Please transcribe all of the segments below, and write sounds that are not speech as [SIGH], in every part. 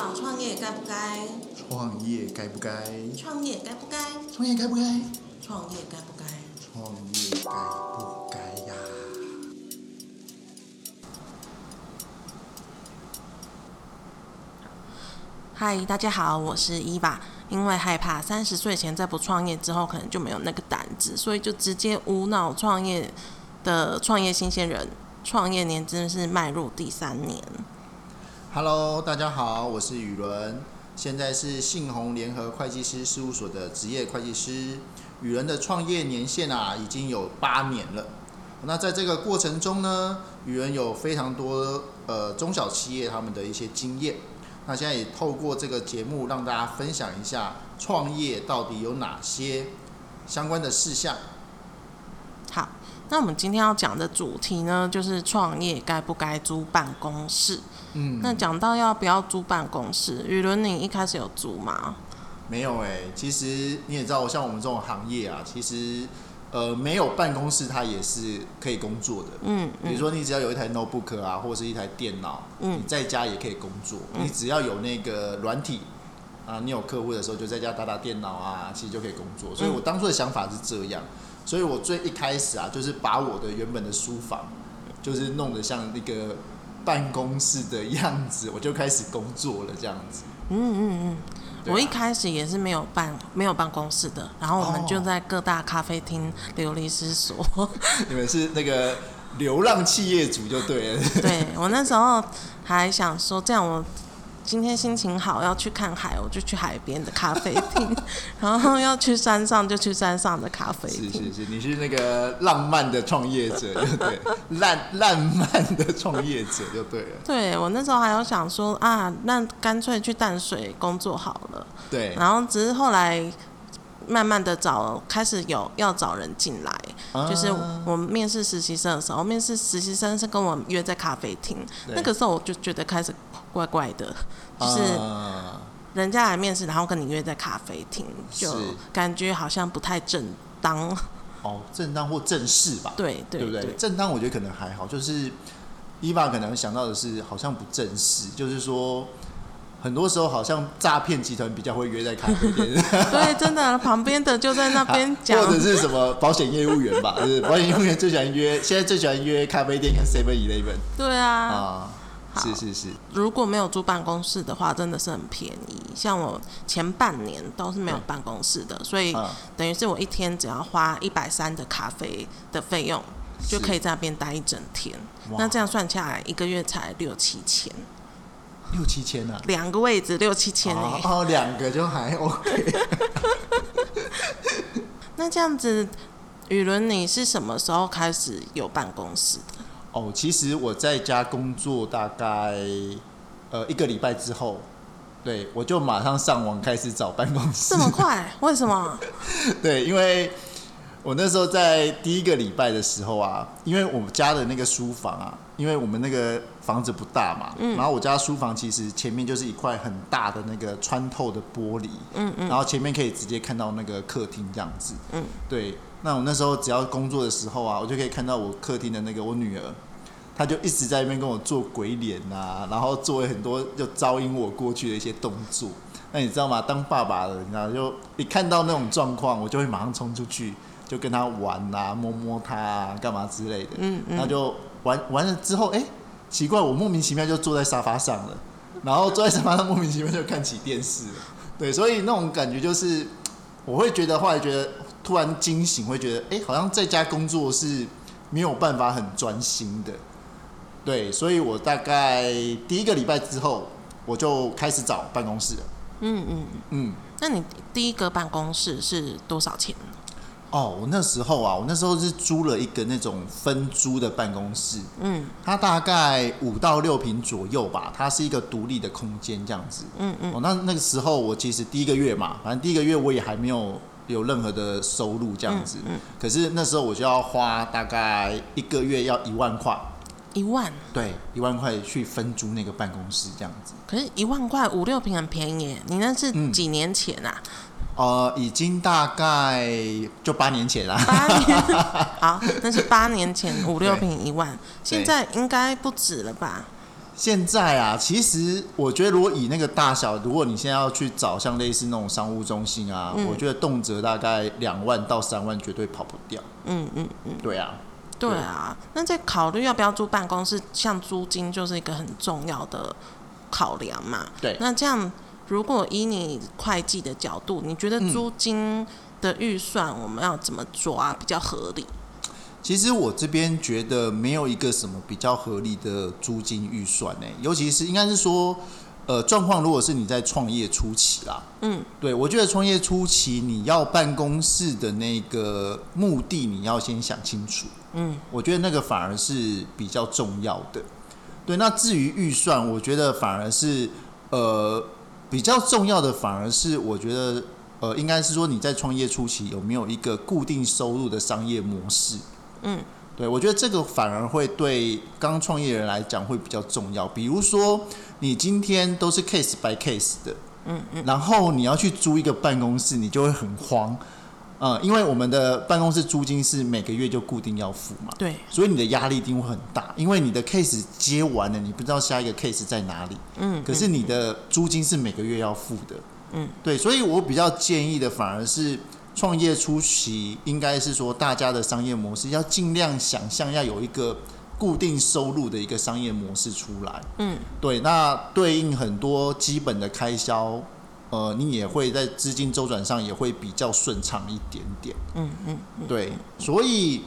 道创业该不该？创业该不该？创业该不该？创业该不该？创业该不该？创业该不该呀？嗨，大家好，我是伊娃。因为害怕三十岁前再不创业之后，可能就没有那个胆子，所以就直接无脑创业的创业新鲜人。创业年真的是迈入第三年。Hello，大家好，我是宇伦，现在是信宏联合会计师事务所的职业会计师。宇伦的创业年限啊，已经有八年了。那在这个过程中呢，宇伦有非常多呃中小企业他们的一些经验。那现在也透过这个节目，让大家分享一下创业到底有哪些相关的事项。好，那我们今天要讲的主题呢，就是创业该不该租办公室。嗯，那讲到要不要租办公室，雨伦，你一开始有租吗？没有哎、其实你也知道，像我们这种行业啊，其实呃没有办公室，它也是可以工作的。嗯嗯比如说，你只要有一台 notebook 啊，或者是一台电脑，嗯你在家也可以工作。你只要有那个软体啊，你有客户的时候就在家打打电脑啊，其实就可以工作。所以我当初的想法是这样，所以我最一开始啊，就是把我的原本的书房，就是弄得像一个办公室的样子，[LAUGHS] 我就开始工作了，这样子。嗯嗯嗯。我一开始也是没有办没有办公室的，然后我们哦就在各大咖啡厅流离失所。[LAUGHS] 你们是那个流浪企业主就对了。对我那时候还想说，这样我今天心情好要去看海，我就去海边的咖啡厅；[LAUGHS] 然后要去山上就去山上的咖啡是厅。是是是，你是那个浪漫的创业者，就对了，烂烂漫的创业者就对了。对我那时候还有想说啊，那干脆去淡水工作好了。对，然后只是后来慢慢的找开始有要找人进来，就是我们面试实习生的时候，面试实习生是跟我约在咖啡厅，那个时候我就觉得开始怪怪的，就是啊人家来面试，然后跟你约在咖啡厅，就感觉好像不太正当。哦，正当或正式吧，对对不对？正当我觉得可能还好，就是伊娃可能想到的是好像不正式，就是说。很多时候好像诈骗集团比较会约在咖啡店，[LAUGHS] 对，真的旁边的就在那边讲 [LAUGHS] 或，者是什么保险业务员吧，就是保险业务员最喜欢约，现在最喜欢约咖啡店跟 Seven Eleven 对啊。啊，好是是是，如果没有租办公室的话，真的是很便宜。像我前半年都是没有办公室的，所以啊，等于是我一天只要花一百三的咖啡的费用，就可以在那边待一整天。那这样算下来，一个月才六七千，六七千啊，两个位置六七千哦两个就还 OK。[LAUGHS] 那这样子，雨伦，你是什么时候开始有办公室的？哦，其实我在家工作大概呃一个礼拜之后，对我就马上上网开始找办公室这。么快？为什么？[LAUGHS] 对，因为我那时候在第一个礼拜的时候啊，因为我们家的那个书房啊，因为我们那个房子不大嘛，嗯然后我家书房其实前面就是一块很大的那个穿透的玻璃，嗯嗯然后前面可以直接看到那个客厅这样子。嗯，对。那我那时候只要工作的时候啊，我就可以看到我客厅的那个我女儿，她就一直在那边跟我做鬼脸啊，然后做了很多就招引我过去的一些动作。那你知道吗？当爸爸的，你知道就一看到那种状况，我就会马上冲出去，就跟她玩啊，摸摸她啊，干嘛之类的。嗯嗯，然后就玩完了之后，哎、奇怪，我莫名其妙就坐在沙发上了，然后坐在沙发上莫名其妙就看起电视了。对，所以那种感觉就是，我会觉得后来觉得突然惊醒，会觉得哎、诶好像在家工作是没有办法很专心的。对，所以我大概第一个礼拜之后，我就开始找办公室了。嗯嗯。嗯，那你第一个办公室是多少钱？哦，我那时候啊，我那时候是租了一个那种分租的办公室，嗯它大概五到六平左右吧，它是一个独立的空间这样子。嗯嗯哦，那那个时候我其实第一个月嘛，反正第一个月我也还没有有任何的收入这样子，嗯嗯可是那时候我就要花大概一个月要一万块，一万，对，一万块去分租那个办公室这样子。可是一万块五六平很便宜耶，你那是嗯几年前啊？呃，已经大概就八年前啦。八年，[LAUGHS] 好，那是八年前五六平一万，现在应该不止了吧？现在啊，其实我觉得，如果以那个大小，如果你现在要去找像类似那种商务中心啊，嗯我觉得动辄大概两万到三万，绝对跑不掉。嗯嗯嗯，对啊，对啊。那在考虑要不要租办公室，像租金就是一个很重要的考量嘛。对那这样，如果以你会计的角度，你觉得嗯租金的预算我们要怎么抓比较合理？其实我这边觉得没有一个什么比较合理的租金预算呢、尤其是应该是说，呃，状况如果是你在创业初期啦，嗯，对我觉得创业初期你要办公室的那个目的，你要先想清楚。嗯，我觉得那个反而是比较重要的。对，那至于预算，我觉得反而是呃比较重要的，反而是我觉得呃应该是说你在创业初期有没有一个固定收入的商业模式。嗯，对，我觉得这个反而会对刚创业人来讲会比较重要。比如说，你今天都是 case by case 的，嗯嗯，然后你要去租一个办公室，你就会很慌，嗯，因为我们的办公室租金是每个月就固定要付嘛，对，所以你的压力一定会很大，因为你的 case 接完了，你不知道下一个 case 在哪里，嗯，可是你的租金是每个月要付的，嗯，对，所以我比较建议的反而是创业初期，应该是说大家的商业模式要尽量想象要有一个固定收入的一个商业模式出来，嗯，对，那对应很多基本的开销，呃，你也会在资金周转上也会比较顺畅一点点，嗯嗯嗯，对，所以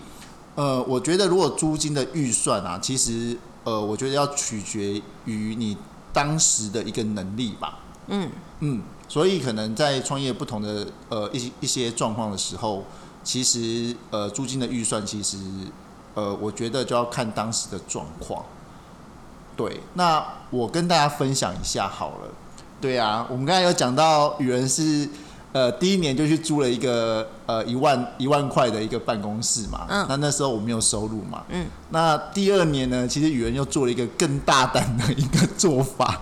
呃，我觉得如果租金的预算啊，其实呃，我觉得要取决于你当时的一个能力吧。嗯。嗯，所以可能在创业不同的呃一些一些状况的时候，其实呃租金的预算其实呃，我觉得就要看当时的状况。对，那我跟大家分享一下好了。对啊，我们刚才有讲到雨人是呃第一年就去租了一个呃一万一万块的一个办公室嘛，嗯那那时候我没有收入嘛，嗯，那第二年呢，其实雨人又做了一个更大胆的一个做法，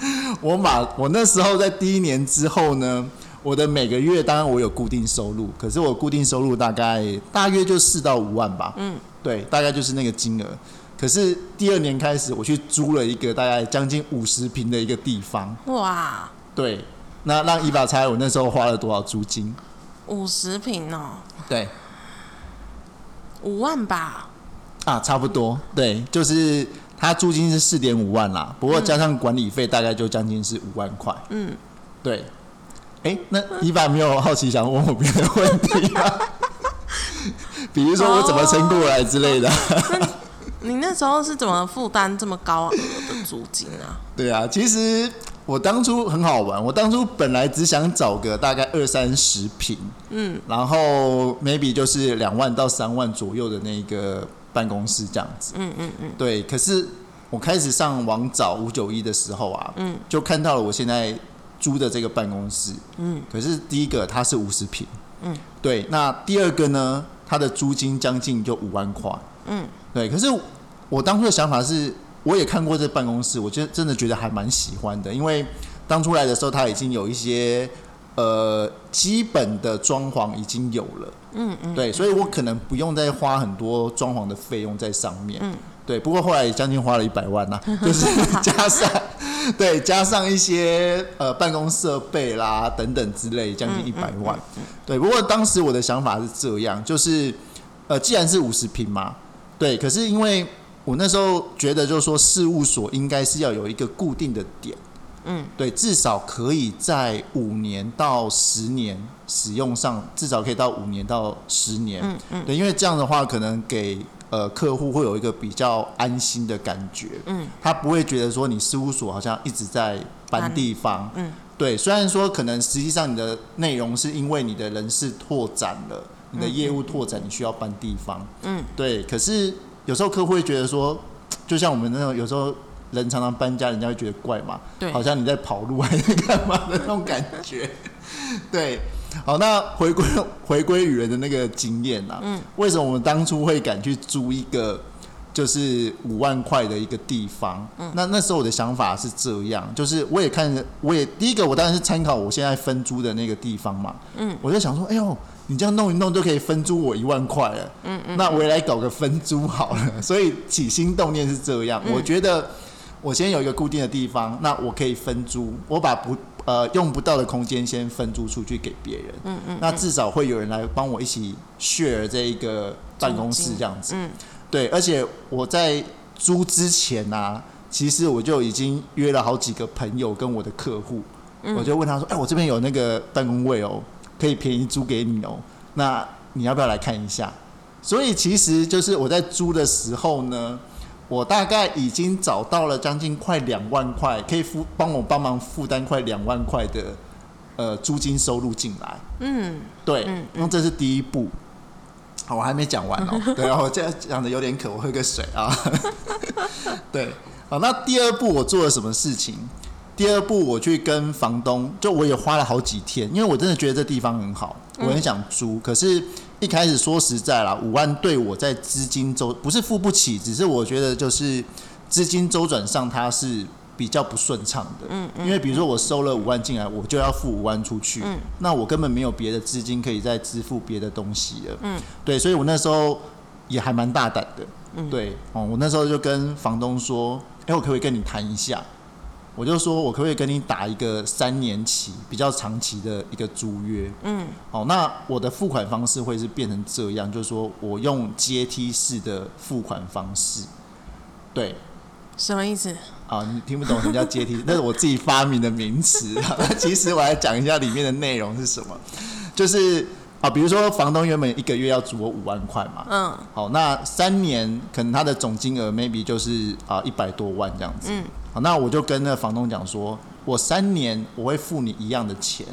[LAUGHS] 我马我那时候在第一年之后呢，我的每个月当然我有固定收入，可是我固定收入大概大约就四到五万吧，嗯，对，大概就是那个金额。可是第二年开始，我去租了一个大概将近五十平的一个地方，哇，对，那让伊爸猜我那时候花了多少租金？五十平哦，对，五万吧？啊，差不多，对，就是它租金是四点五万啦，不过加上管理费大概就将近是五万块，嗯，对。哎、那伊爸没有好奇想问我别的问题吗？[LAUGHS] 比如说我怎么撑过来之类的。你那时候是怎么负担这么高额的租金啊？对啊，其实我当初很好玩，我当初本来只想找个大概二三十平，嗯，然后 maybe 就是两万到三万左右的那个办公室这样子。嗯嗯嗯，对，可是我开始上网找五九一的时候啊，嗯，就看到了我现在租的这个办公室，嗯，可是第一个它是五十平，嗯，对，那第二个呢，它的租金将近就五万块，嗯，对，可是我当初的想法是，我也看过这办公室，我就真的觉得还蛮喜欢的，因为当初来的时候，它已经有一些呃基本的装潢已经有了，嗯嗯，对，所以我可能不用再花很多装潢的费用在上面，嗯，对，不过后来也将近花了一百万呐、[LAUGHS] 就是加上对加上一些呃办公设备啦等等之类，将近一百万，对。不过当时我的想法是这样，就是呃既然是五十平嘛，对，可是因为我那时候觉得就是说事务所应该是要有一个固定的点。嗯，对，至少可以在五年到十年使用上，至少可以到五年到十年。嗯嗯对，因为这样的话，可能给呃客户会有一个比较安心的感觉。嗯，他不会觉得说你事务所好像一直在搬地方。嗯，对，虽然说可能实际上你的内容是因为你的人事拓展了，你的业务拓展，你需要搬地方。嗯，对，可是有时候客户会觉得说，就像我们那种有时候人常常搬家，人家会觉得怪嘛，对。好像你在跑路还是干嘛的那种感觉。[LAUGHS] 对，好，那回归回归与人的那个经验啊，嗯，为什么我们当初会敢去租一个就是五万块的一个地方？嗯，那那时候我的想法是这样，就是我也看，我也第一个我当然是参考我现在分租的那个地方嘛，嗯，我就想说，哎呦。你这样弄一弄就可以分租我一万块了，嗯嗯，那我也来搞个分租好了。所以起心动念是这样，我觉得我先有一个固定的地方，那我可以分租，我把不呃用不到的空间先分租出去给别人，嗯嗯，那至少会有人来帮我一起 share 这一个办公室这样子。嗯。对，而且我在租之前啊，其实我就已经约了好几个朋友跟我的客户，嗯。我就问他说：“哎、我这边有那个办公位哦，可以便宜租给你哦，那你要不要来看一下？”所以其实就是我在租的时候呢，我大概已经找到了将近快两万块，可以负帮我帮忙负担快两万块的呃租金收入进来。嗯对，嗯那这是第一步。好，我还没讲完哦。[LAUGHS] 对，我这样讲的有点渴，我喝个水啊。[LAUGHS] 对，好，那第二步我做了什么事情？第二步我去跟房东，就我也花了好几天，因为我真的觉得这地方很好，我很想租。可是，一开始说实在啦，五万对我在资金周不是付不起，只是我觉得就是资金周转上它是比较不顺畅的。嗯嗯因为比如说我收了五万进来，我就要付五万出去，嗯那我根本没有别的资金可以再支付别的东西了。嗯，对，所以我那时候也还蛮大胆的。嗯对，哦，我那时候就跟房东说，哎、我可不可以跟你谈一下？我就说我可不可以跟你打一个三年期比较长期的一个租约？嗯好，那我的付款方式会是变成这样，就是说我用阶梯式的付款方式。对，什么意思？啊，你听不懂什么叫阶梯？[LAUGHS] 那是我自己发明的名词。那 [LAUGHS] 其实我来讲一下里面的内容是什么，就是啊，比如说房东原本一个月要租我五万块嘛，嗯。好，那三年可能他的总金额 maybe 就是啊一百多万这样子。嗯。好，那我就跟那个房东讲说，我三年我会付你一样的钱，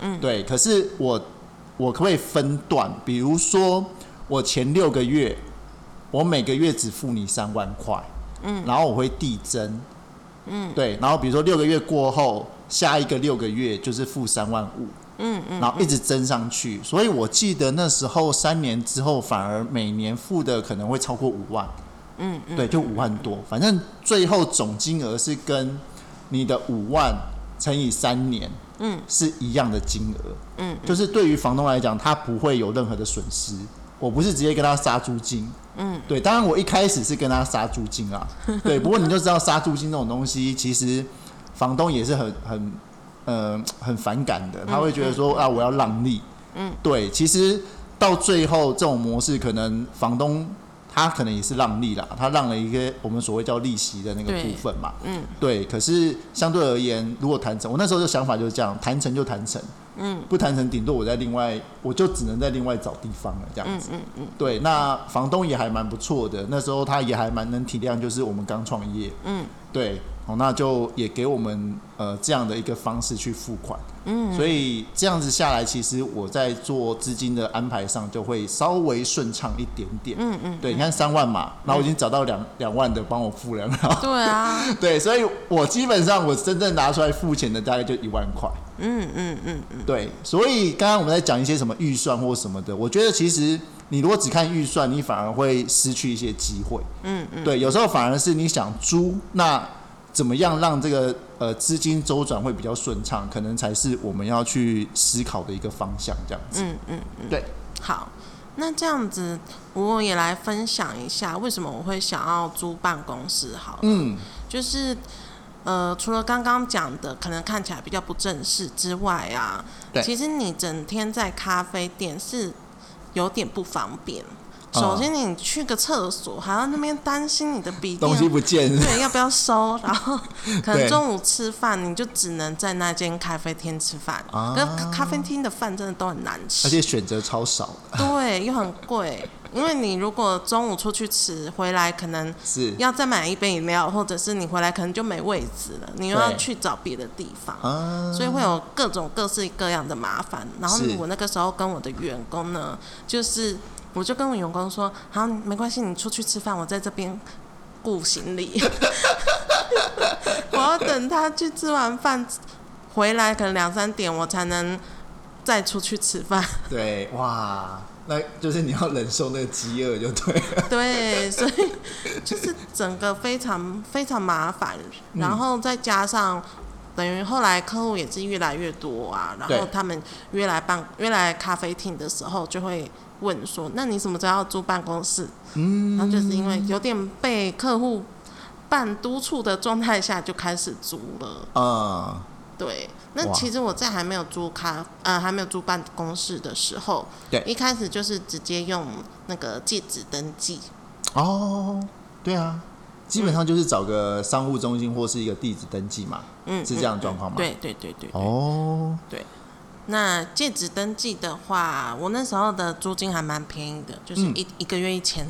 嗯。对，可是我我可不可以分段？比如说我前六个月，我每个月只付你三万块，嗯。然后我会递增，嗯。对，然后比如说六个月过后，下一个六个月就是付三万五，嗯嗯，然后一直增上去，所以我记得那时候三年之后，反而每年付的可能会超过五万，嗯嗯。对，就五万多，反正最后总金额是跟你的五万乘以三年嗯。是一样的金额，嗯就是对于房东来讲，他不会有任何的损失。我不是直接跟他杀租金，嗯，对，当然我一开始是跟他杀租金啊，对，不过你就知道杀租金这种东西，其实房东也是很很呃很反感的，他会觉得说啊我要让利，嗯，对，其实到最后这种模式，可能房东他可能也是让利啦，他让了一个我们所谓叫利息的那个部分嘛，嗯。对，可是相对而言，如果谈成，我那时候的想法就是这样，谈成就谈成，嗯。不谈成，顶多我在另外，我就只能在另外找地方了，这样子。嗯嗯嗯。对，那房东也还蛮不错的，那时候他也还蛮能体谅，就是我们刚创业，嗯。对，哦，那就也给我们呃这样的一个方式去付款，嗯，所以这样子下来，其实我在做资金的安排上就会稍微顺畅一点点。嗯嗯，对，你看三万嘛，然后我已经找到两两万的帮我付了，[LAUGHS] 对啊，[LAUGHS] 对，所以我基本上我真正拿出来付钱的大概就一万块。嗯嗯嗯嗯。对，所以刚刚我们在讲一些什么预算或什么的，我觉得其实你如果只看预算，你反而会失去一些机会。嗯嗯，对，有时候反而是你想租，那怎么样让这个呃资金周转会比较顺畅，可能才是我们要去思考的一个方向。这样子，嗯嗯嗯，对，好。那这样子，我也来分享一下为什么我会想要租办公室。好了，嗯，就是呃，除了刚刚讲的可能看起来比较不正式之外啊，对其实你整天在咖啡店是有点不方便。啊首先，你去个厕所还要那边担心你的笔东西电不见，[LAUGHS] 对要不要收，然后可能中午吃饭你就只能在那间咖啡厅吃饭，啊。可咖啡厅的饭真的都很难吃，而且选择超少。的，对，又很贵。因为你如果中午出去吃，回来可能是。要再买一杯饮料，或者是你回来可能就没位置了，你又要去找别的地方，啊，所以会有各种各式各样的麻烦。然后我那个时候跟我的员工呢，就是我就跟我员工说，好，没关系，你出去吃饭，我在这边顾行李，[LAUGHS] 我要等他去吃完饭回来，可能两三点我才能再出去吃饭。对，哇，那就是你要忍受那个饥饿就对了，对，所以 [LAUGHS] 就是整个非常非常麻烦，嗯。然后再加上等于后来客户也是越来越多啊，然后他们约来办约来咖啡厅的时候，就会问说：“那你什么时候要租办公室？”嗯，然后就是因为有点被客户半督促的状态下就开始租了。嗯，对，那其实我在还没有租咖呃还没有租办公室的时候，对一开始就是直接用那个戒指登记。哦，对啊，基本上就是找个商务中心或是一个地址登记嘛，嗯，是这样的状况吗？。对对对对。哦对哦，那戒指登记的话，我那时候的租金还蛮便宜的，就是嗯一、一个月一千，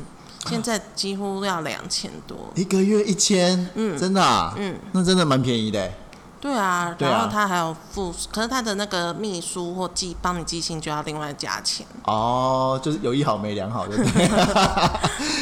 现在几乎要两千多。一个月一千，嗯真的啊，嗯，那真的蛮便宜的欸。对啊，对啊然后他还有付，可是他的那个秘书或寄帮你寄信就要另外加钱。哦，就是有一好没两好，对不对？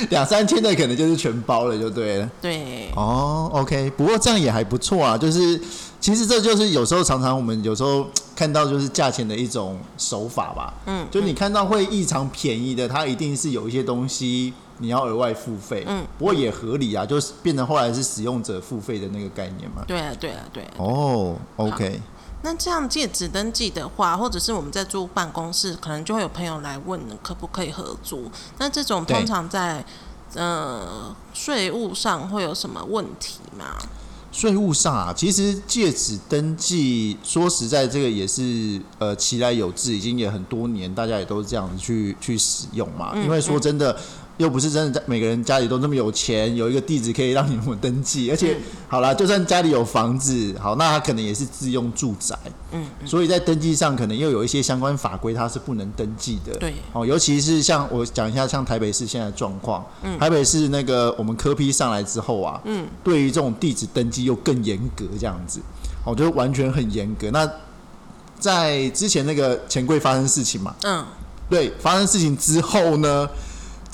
两三千的可能就是全包了，就对了。对，哦，OK，不过这样也还不错啊。就是其实这就是有时候常常我们有时候看到就是价钱的一种手法吧。嗯，就你看到会异常便宜的，它一定是有一些东西你要额外付费。嗯，不过也合理啊，就是变成后来是使用者付费的那个概念嘛。对啊，对啊，对啊。哦，OK，那这样戒指登记的话，或者是我们在租办公室，可能就会有朋友来问可不可以合租。那这种通常在呃税务上会有什么问题吗？税务上啊，其实戒指登记，说实在，这个也是呃其来有志，已经也很多年，大家也都是这样子去去使用嘛。嗯因为说真的，又不是真的在每个人家里都那么有钱，有一个地址可以让你们登记，而且、嗯好啦，就算家里有房子，好，那他可能也是自用住宅，嗯，所以在登记上可能又有一些相关法规，它是不能登记的。对，哦，尤其是像我讲一下，像台北市现在的状况，嗯。台北市那个我们科批上来之后啊，嗯，对于这种地址登记又更严格，这样子，哦，就完全很严格。那在之前那个钱柜发生事情嘛，嗯，对，发生事情之后呢，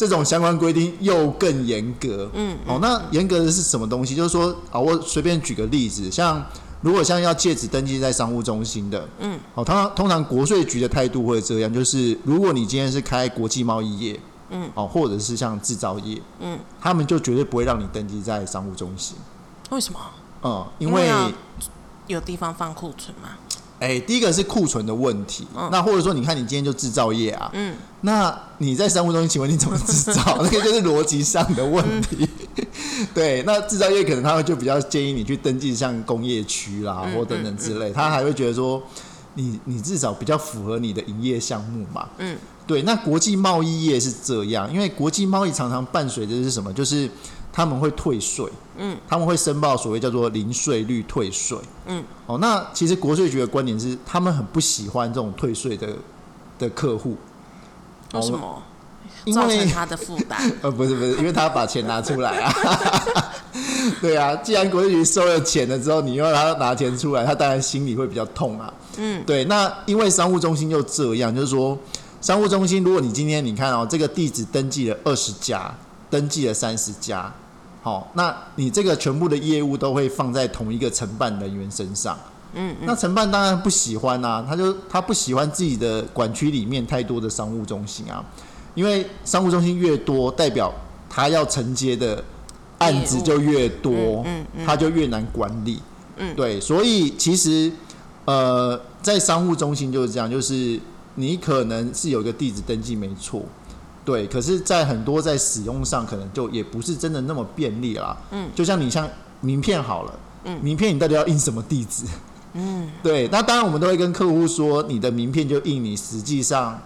这种相关规定又更严格。嗯，哦，那严格的是什么东西？就是说啊，我随便举个例子，像如果像要戒指登记在商务中心的，嗯，哦，通常通常国税局的态度会这样，就是如果你今天是开国际贸易业，嗯，哦，或者是像制造业，嗯，他们就绝对不会让你登记在商务中心。为什么？嗯，因为有地方放库存嘛。哎、第一个是库存的问题，嗯那或者说你看你今天就制造业啊，嗯，那你在商务中心，请问你怎么制造？[LAUGHS] 那个就是逻辑上的问题。对，那制造业可能他会就比较建议你去登记像工业区啦，嗯或等等之类，他还会觉得说，你你至少比较符合你的营业项目嘛。嗯，对，那国际贸易业是这样，因为国际贸易常常伴随的是什么？就是他们会退税，嗯，他们会申报所谓叫做零税率退税，嗯，哦，那其实国税局的观点是，他们很不喜欢这种退税的的客户，为什么？因为造成他的负担。[LAUGHS] 呃，不是不是，因为他把钱拿出来啊。[LAUGHS] 对啊，既然国税局收了钱了之后，你又让他拿钱出来，他当然心里会比较痛啊。嗯，对，那因为商务中心又这样，就是说，商务中心，如果你今天你看哦，这个地址登记了二十家，登记了三十家，好、那你这个全部的业务都会放在同一个承办人员身上。嗯那承办当然不喜欢啊，他就他不喜欢自己的管区里面太多的商务中心啊，因为商务中心越多，代表他要承接的案子就越多，嗯嗯嗯他就越难管理。嗯对，所以其实呃，在商务中心就是这样，就是你可能是有一个地址登记没错，对，可是，在很多在使用上，可能就也不是真的那么便利啦。嗯，就像你像名片好了，嗯名片你到底要印什么地址？嗯 [LAUGHS] 对，那当然我们都会跟客户说，你的名片就印你实际上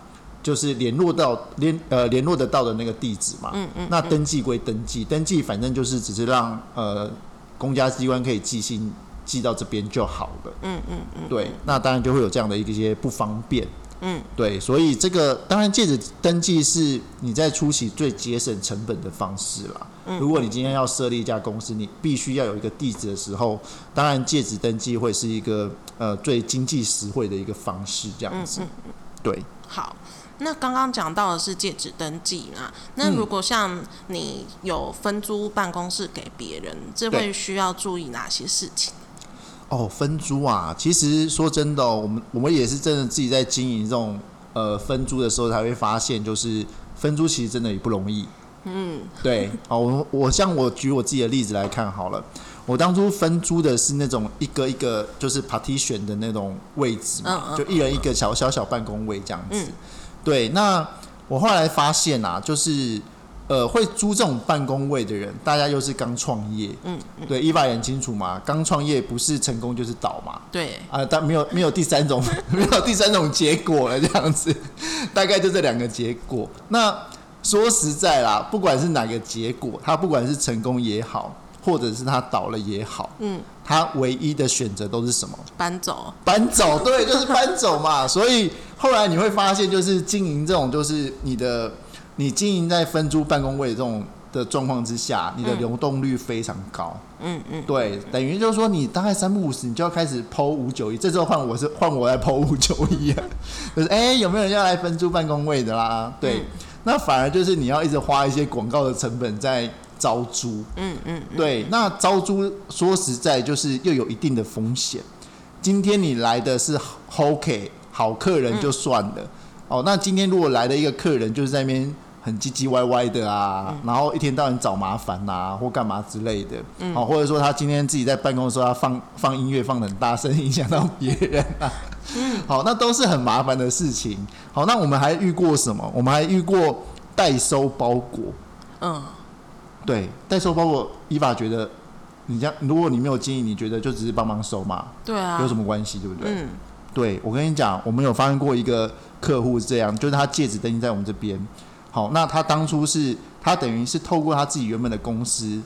就是联络到联呃联络得到的那个地址嘛。嗯嗯。那登记归登记，登记反正就是只是让呃公家机关可以寄信寄到这边就好了。嗯嗯嗯。对，那当然就会有这样的一些不方便。嗯对，所以这个当然戒指登记是你在初期最节省成本的方式啦。嗯如果你今天要设立一家公司，你必须要有一个地址的时候，当然戒指登记会是一个呃最经济实惠的一个方式，这样子。嗯嗯对，好，那刚刚讲到的是戒指登记啊？那嗯如果像你有分租办公室给别人，这会需要注意哪些事情？哦，分租啊，其实说真的、哦，我们我们也是真的自己在经营这种呃分租的时候，才会发现，就是分租其实真的也不容易。嗯对，哦，我我像我举我自己的例子来看好了，我当初分租的是那种一个一个就是 partition 的那种位置嘛，就一人一个小小小办公位这样子。嗯对，那我后来发现啊，就是呃，会租这种办公位的人，大家又是刚创业，嗯，对，伊爸也很清楚嘛，刚创业不是成功就是倒嘛，对，啊，但没有没有第三种 [LAUGHS] 没有第三种结果了，这样子，大概就这两个结果。那说实在啦，不管是哪个结果，他不管是成功也好，或者是他倒了也好，嗯，他唯一的选择都是什么？搬走，搬走，对，就是搬走嘛。所以后来你会发现，就是经营这种，就是你的你经营在分租办公位这种的状况之下，你的嗯流动率非常高。嗯嗯，对，等于就是说，你大概三不五十，你就要开始剖五九一。这时候换我是换我来剖五九一啊，[LAUGHS] 就是哎、有没有人要来分租办公位的啦？对，嗯那反而就是你要一直花一些广告的成本在招租。嗯嗯嗯，对，那招租说实在就是又有一定的风险。今天你来的是 OK 好客人就算了，哦，那今天如果来了一个客人，就是在那边很唧唧歪歪的啊，然后一天到晚找麻烦呐、或干嘛之类的，哦，或者说他今天自己在办公的时候，他放放音乐放的很大声，影响到别人啊，好，那都是很麻烦的事情。好，那我们还遇过什么？我们还遇过代收包裹。嗯，对，代收包裹，依法觉得你这样，如果你没有经营，你觉得就只是帮忙收嘛，对啊，有什么关系，对不对？嗯。对，我跟你讲，我们有发生过一个客户是这样，就是他戒指登记在我们这边，好，那他当初是他等于是透过他自己原本的公司，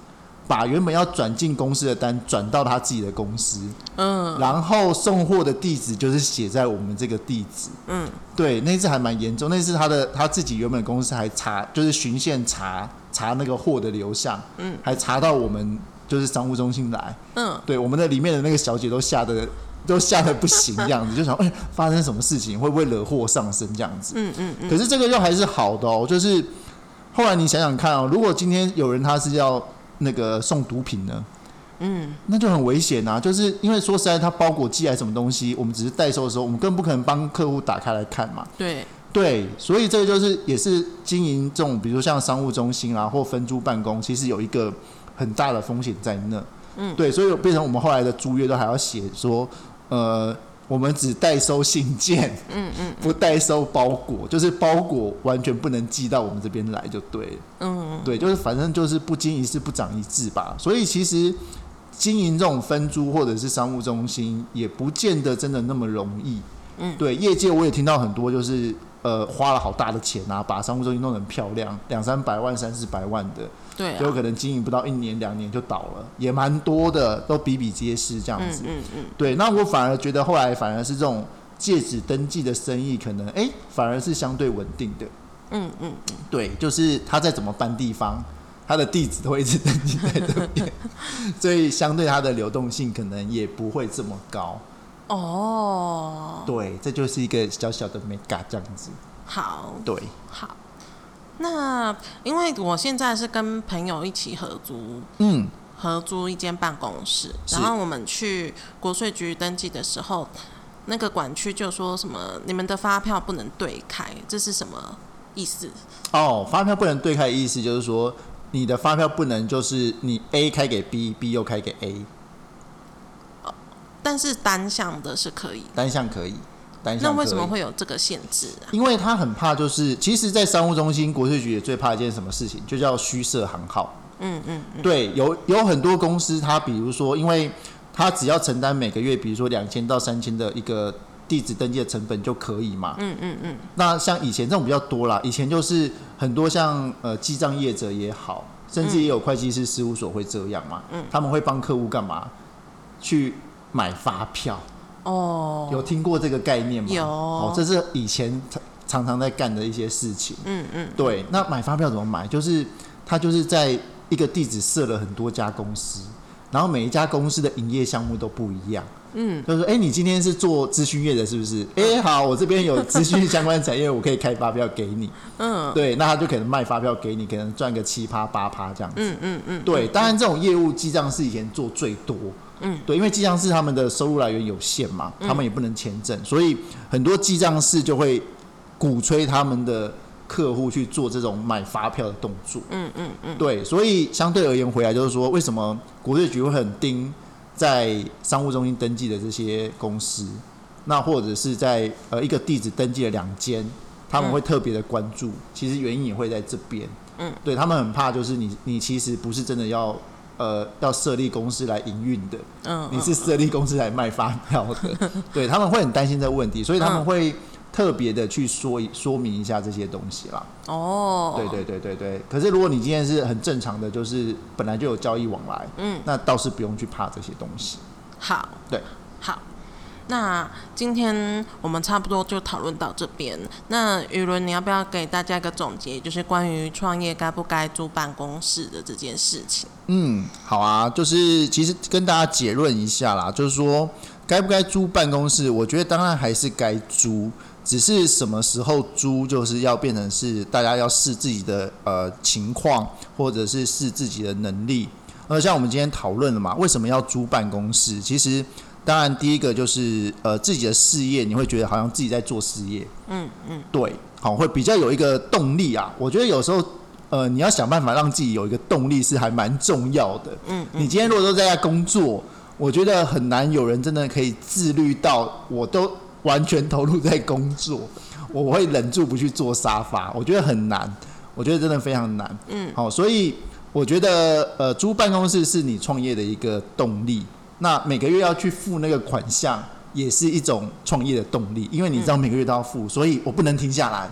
把原本要转进公司的单转到他自己的公司，嗯。然后送货的地址就是写在我们这个地址。嗯。对，那次还蛮严重，那次他的他自己原本的公司还查，就是巡线查查那个货的流向，嗯，还查到我们就是商务中心来，嗯。对，我们的里面的那个小姐都吓得都吓得不行，这样子就想，哎、发生什么事情，会不会惹祸上身这样子？嗯嗯嗯，可是这个又还是好的哦，就是后来你想想看哦，如果今天有人他是要那个送毒品呢？嗯，那就很危险啊！就是因为说实在，他包裹寄来什么东西，我们只是代收的时候，我们更不可能帮客户打开来看嘛。对，对，所以这个就是也是经营这种，比如说像商务中心啊，或分租办公，其实有一个很大的风险在那。嗯对，所以变成我们后来的租约都还要写说，呃，我们只代收信件，嗯嗯不代收包裹，就是包裹完全不能寄到我们这边来就对了。嗯对，就是反正就是不经一事不长一智吧。所以其实经营这种分租或者是商务中心，也不见得真的那么容易。嗯对，业界我也听到很多，就是呃花了好大的钱啊，把商务中心弄得很漂亮，两三百万、三四百万的，对啊，就有可能经营不到一年两年就倒了，也蛮多的，都比比皆是这样子。嗯嗯嗯，对，那我反而觉得后来反而是这种戒指登记的生意，可能哎、反而是相对稳定的。嗯嗯对，就是他再怎么搬地方，他的地址都会一直登记在这边，[LAUGHS] 所以相对它的流动性可能也不会这么高。哦，对，这就是一个小小的 mega 这样子。好对，好。那因为我现在是跟朋友一起合租，嗯，合租一间办公室，然后我们去国税局登记的时候，那个管区就说什么你们的发票不能对开，这是什么意思？哦，发票不能对开的意思就是说，你的发票不能就是你 A 开给 B，B 又开给 A，但是单向的是可以，单向可以，单那。为什么会有这个限制啊？因为他很怕，就是其实，在商务中心，国税局也最怕一件什么事情，就叫虚设行号。嗯嗯嗯，对，有有很多公司，它比如说，因为它只要承担每个月，比如说两千到三千的一个地址登记的成本就可以嘛。嗯嗯嗯，那像以前这种比较多啦，以前就是很多像呃记账业者也好，甚至也有会计师事务所会这样嘛。嗯他们会帮客户干嘛？去买发票。哦，有听过这个概念吗？有哦，这是以前常常常在干的一些事情。嗯嗯，对，那买发票怎么买？就是他就是在一个地址设了很多家公司，然后每一家公司的营业项目都不一样。嗯，就是说，哎、你今天是做资讯业的，是不是？哎、好，我这边有资讯相关产业，我可以开发票给你。[LAUGHS] 嗯对，那他就可能卖发票给你，可能赚个七趴八趴这样子。嗯嗯嗯，对，当然这种业务记账是以前做最多。嗯，对，因为记账室他们的收入来源有限嘛，他们也不能签证，所以很多记账室就会鼓吹他们的客户去做这种买发票的动作。嗯嗯嗯，对，所以相对而言回来就是说，为什么国税局会很盯在商务中心登记的这些公司，那或者是在呃一个地址登记了两间，他们会特别的关注。其实原因也会在这边。嗯，对他们很怕，就是你你其实不是真的要呃要设立公司来营运的，嗯，你是设立公司来卖发票的，[LAUGHS] 对他们会很担心这个问题，所以他们嗯会特别的去说说明一下这些东西啦。哦，对对对对对。可是如果你今天是很正常的，就是本来就有交易往来，嗯，那倒是不用去怕这些东西。好，对，好。那今天我们差不多就讨论到这边。那宇伦，你要不要给大家一个总结，就是关于创业该不该租办公室的这件事情？嗯，好啊，就是其实跟大家结论一下啦，就是说该不该租办公室，我觉得当然还是该租，只是什么时候租，就是要变成是大家要视自己的呃情况，或者是视自己的能力。呃，像我们今天讨论了嘛，为什么要租办公室？其实当然第一个就是呃自己的事业，你会觉得好像自己在做事业，嗯嗯，对，好会比较有一个动力啊。我觉得有时候，呃，你要想办法让自己有一个动力是还蛮重要的。嗯你今天如果都在家工作，我觉得很难有人真的可以自律到我都完全投入在工作，[LAUGHS] 我会忍住不去坐沙发，我觉得很难，我觉得真的非常难。嗯，好，所以我觉得呃，租办公室是你创业的一个动力。那每个月要去付那个款项，也是一种创业的动力，因为你知道每个月都要付，所以我不能停下来。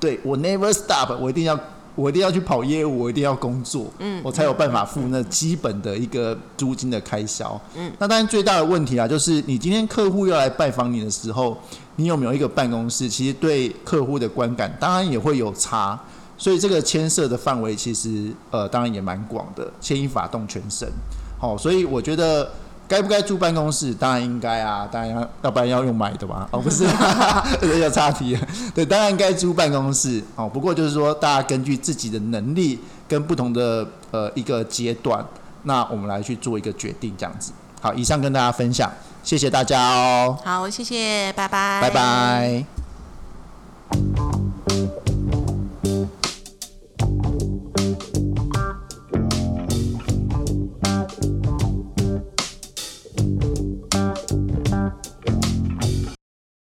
对我 never stop，我一定要我一定要去跑业务，我一定要工作，嗯我才有办法付那基本的一个租金的开销。嗯，那当然最大的问题啊，就是你今天客户要来拜访你的时候，你有没有一个办公室？其实对客户的观感当然也会有差。所以这个牵涉的范围其实呃当然也蛮广的，牵一发动全身。好、所以我觉得该不该住办公室，当然应该啊，当然要要不然要用买的嘛。哦，不是，[LAUGHS] 这就岔题了。对，当然该租办公室。哦，不过就是说大家根据自己的能力跟不同的呃一个阶段，那我们来去做一个决定，这样子。好，以上跟大家分享，谢谢大家哦，好，谢谢，拜拜，拜拜。